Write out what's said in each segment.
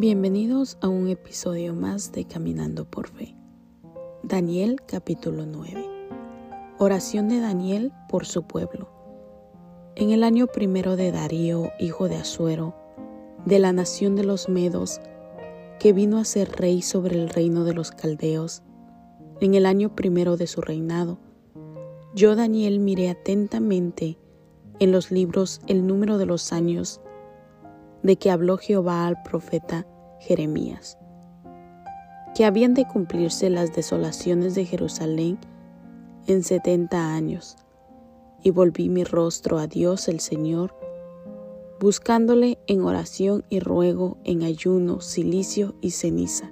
Bienvenidos a un episodio más de Caminando por Fe. Daniel capítulo 9. Oración de Daniel por su pueblo. En el año primero de Darío, hijo de Asuero, de la nación de los Medos, que vino a ser rey sobre el reino de los Caldeos, en el año primero de su reinado, yo Daniel miré atentamente en los libros el número de los años de que habló Jehová al profeta Jeremías, que habían de cumplirse las desolaciones de Jerusalén en setenta años, y volví mi rostro a Dios el Señor, buscándole en oración y ruego, en ayuno, silicio y ceniza.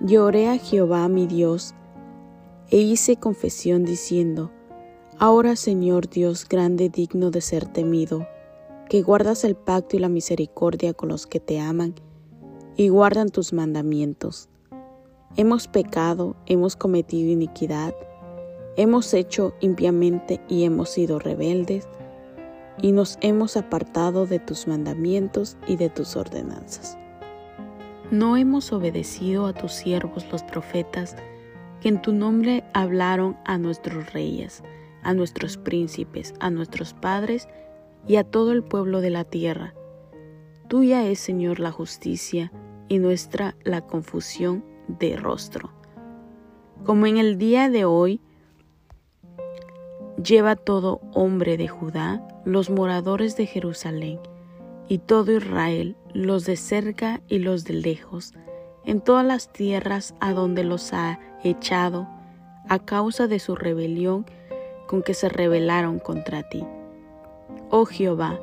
Lloré a Jehová mi Dios, e hice confesión diciendo, Ahora Señor Dios grande digno de ser temido, que guardas el pacto y la misericordia con los que te aman y guardan tus mandamientos. Hemos pecado, hemos cometido iniquidad, hemos hecho impiamente y hemos sido rebeldes, y nos hemos apartado de tus mandamientos y de tus ordenanzas. No hemos obedecido a tus siervos los profetas, que en tu nombre hablaron a nuestros reyes, a nuestros príncipes, a nuestros padres y a todo el pueblo de la tierra. Tuya es, Señor, la justicia y nuestra la confusión de rostro. Como en el día de hoy, lleva todo hombre de Judá, los moradores de Jerusalén, y todo Israel, los de cerca y los de lejos, en todas las tierras a donde los ha echado, a causa de su rebelión con que se rebelaron contra ti. Oh Jehová,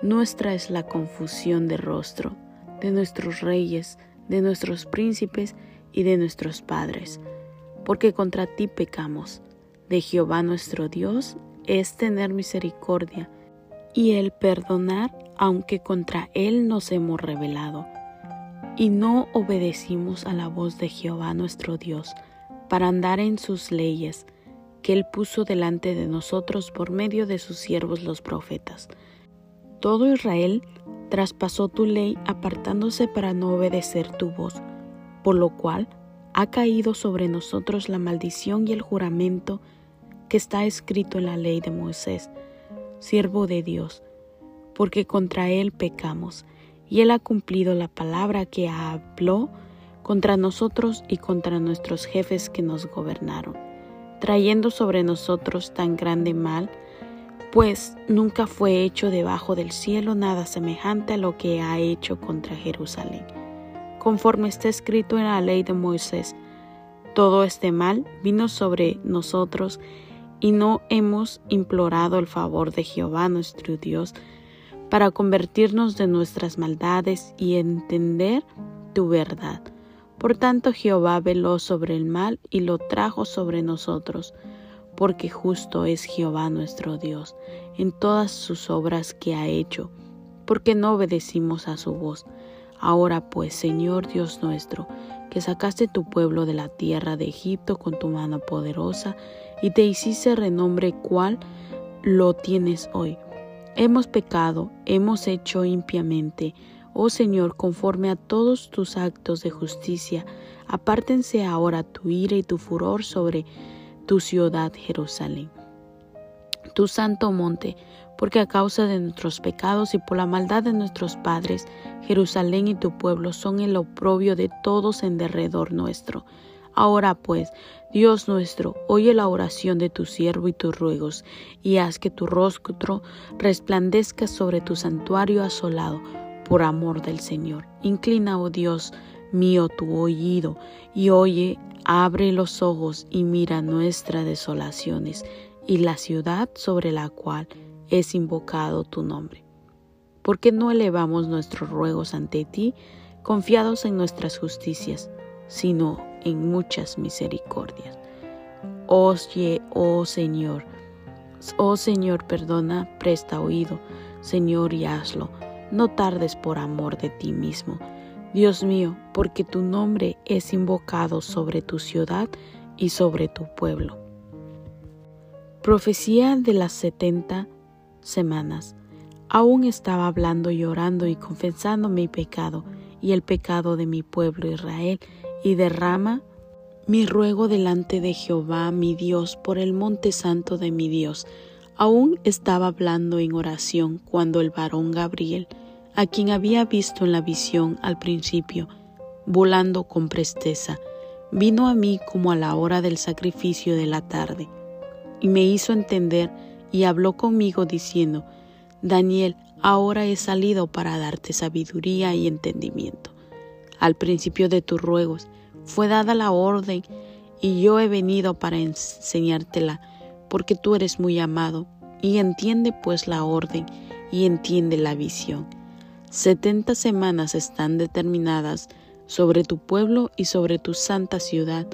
nuestra es la confusión de rostro, de nuestros reyes, de nuestros príncipes y de nuestros padres, porque contra ti pecamos. De Jehová nuestro Dios es tener misericordia y el perdonar aunque contra él nos hemos rebelado. Y no obedecimos a la voz de Jehová nuestro Dios para andar en sus leyes, que Él puso delante de nosotros por medio de sus siervos los profetas. Todo Israel traspasó tu ley apartándose para no obedecer tu voz, por lo cual ha caído sobre nosotros la maldición y el juramento que está escrito en la ley de Moisés, siervo de Dios, porque contra él pecamos, y él ha cumplido la palabra que habló contra nosotros y contra nuestros jefes que nos gobernaron trayendo sobre nosotros tan grande mal, pues nunca fue hecho debajo del cielo nada semejante a lo que ha hecho contra Jerusalén. Conforme está escrito en la ley de Moisés, todo este mal vino sobre nosotros y no hemos implorado el favor de Jehová nuestro Dios para convertirnos de nuestras maldades y entender tu verdad. Por tanto Jehová veló sobre el mal y lo trajo sobre nosotros, porque justo es Jehová nuestro Dios en todas sus obras que ha hecho, porque no obedecimos a su voz. Ahora pues, Señor Dios nuestro, que sacaste tu pueblo de la tierra de Egipto con tu mano poderosa y te hiciste renombre cual lo tienes hoy. Hemos pecado, hemos hecho impiamente, Oh Señor, conforme a todos tus actos de justicia, apártense ahora tu ira y tu furor sobre tu ciudad Jerusalén, tu santo monte, porque a causa de nuestros pecados y por la maldad de nuestros padres, Jerusalén y tu pueblo son el oprobio de todos en derredor nuestro. Ahora pues, Dios nuestro, oye la oración de tu siervo y tus ruegos, y haz que tu rostro resplandezca sobre tu santuario asolado, por amor del Señor. Inclina, oh Dios mío, tu oído y oye, abre los ojos y mira nuestras desolaciones y la ciudad sobre la cual es invocado tu nombre. ¿Por qué no elevamos nuestros ruegos ante ti, confiados en nuestras justicias, sino en muchas misericordias? Oye, oh Señor, oh Señor, perdona, presta oído, Señor, y hazlo no tardes por amor de ti mismo. Dios mío, porque tu nombre es invocado sobre tu ciudad y sobre tu pueblo. Profecía de las setenta semanas. Aún estaba hablando y orando y confesando mi pecado, y el pecado de mi pueblo Israel, y derrama mi ruego delante de Jehová mi Dios por el monte santo de mi Dios. Aún estaba hablando en oración cuando el varón Gabriel, a quien había visto en la visión al principio, volando con presteza, vino a mí como a la hora del sacrificio de la tarde, y me hizo entender y habló conmigo diciendo, Daniel, ahora he salido para darte sabiduría y entendimiento. Al principio de tus ruegos fue dada la orden y yo he venido para enseñártela, porque tú eres muy amado, y entiende pues la orden y entiende la visión. Setenta semanas están determinadas sobre tu pueblo y sobre tu santa ciudad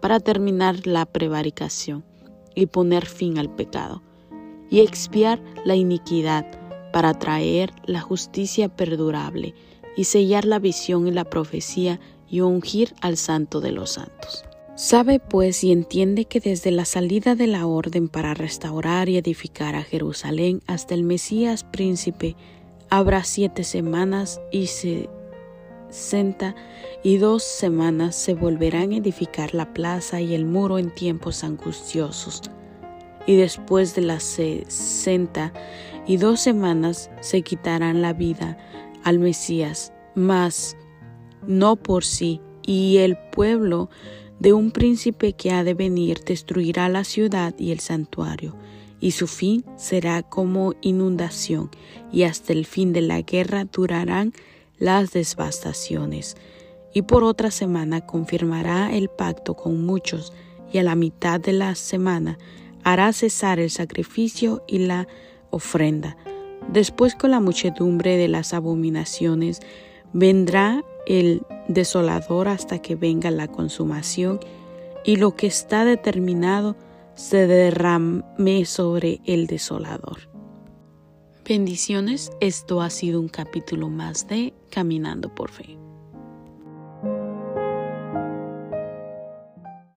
para terminar la prevaricación y poner fin al pecado y expiar la iniquidad para traer la justicia perdurable y sellar la visión y la profecía y ungir al santo de los santos. Sabe pues y entiende que desde la salida de la orden para restaurar y edificar a Jerusalén hasta el Mesías príncipe habrá siete semanas y sesenta y dos semanas se volverán a edificar la plaza y el muro en tiempos angustiosos. Y después de las sesenta y dos semanas se quitarán la vida al Mesías, mas no por sí, y el pueblo de un príncipe que ha de venir destruirá la ciudad y el santuario, y su fin será como inundación, y hasta el fin de la guerra durarán las devastaciones. Y por otra semana confirmará el pacto con muchos, y a la mitad de la semana hará cesar el sacrificio y la ofrenda. Después con la muchedumbre de las abominaciones vendrá el desolador hasta que venga la consumación y lo que está determinado se derrame sobre el desolador. Bendiciones, esto ha sido un capítulo más de Caminando por Fe.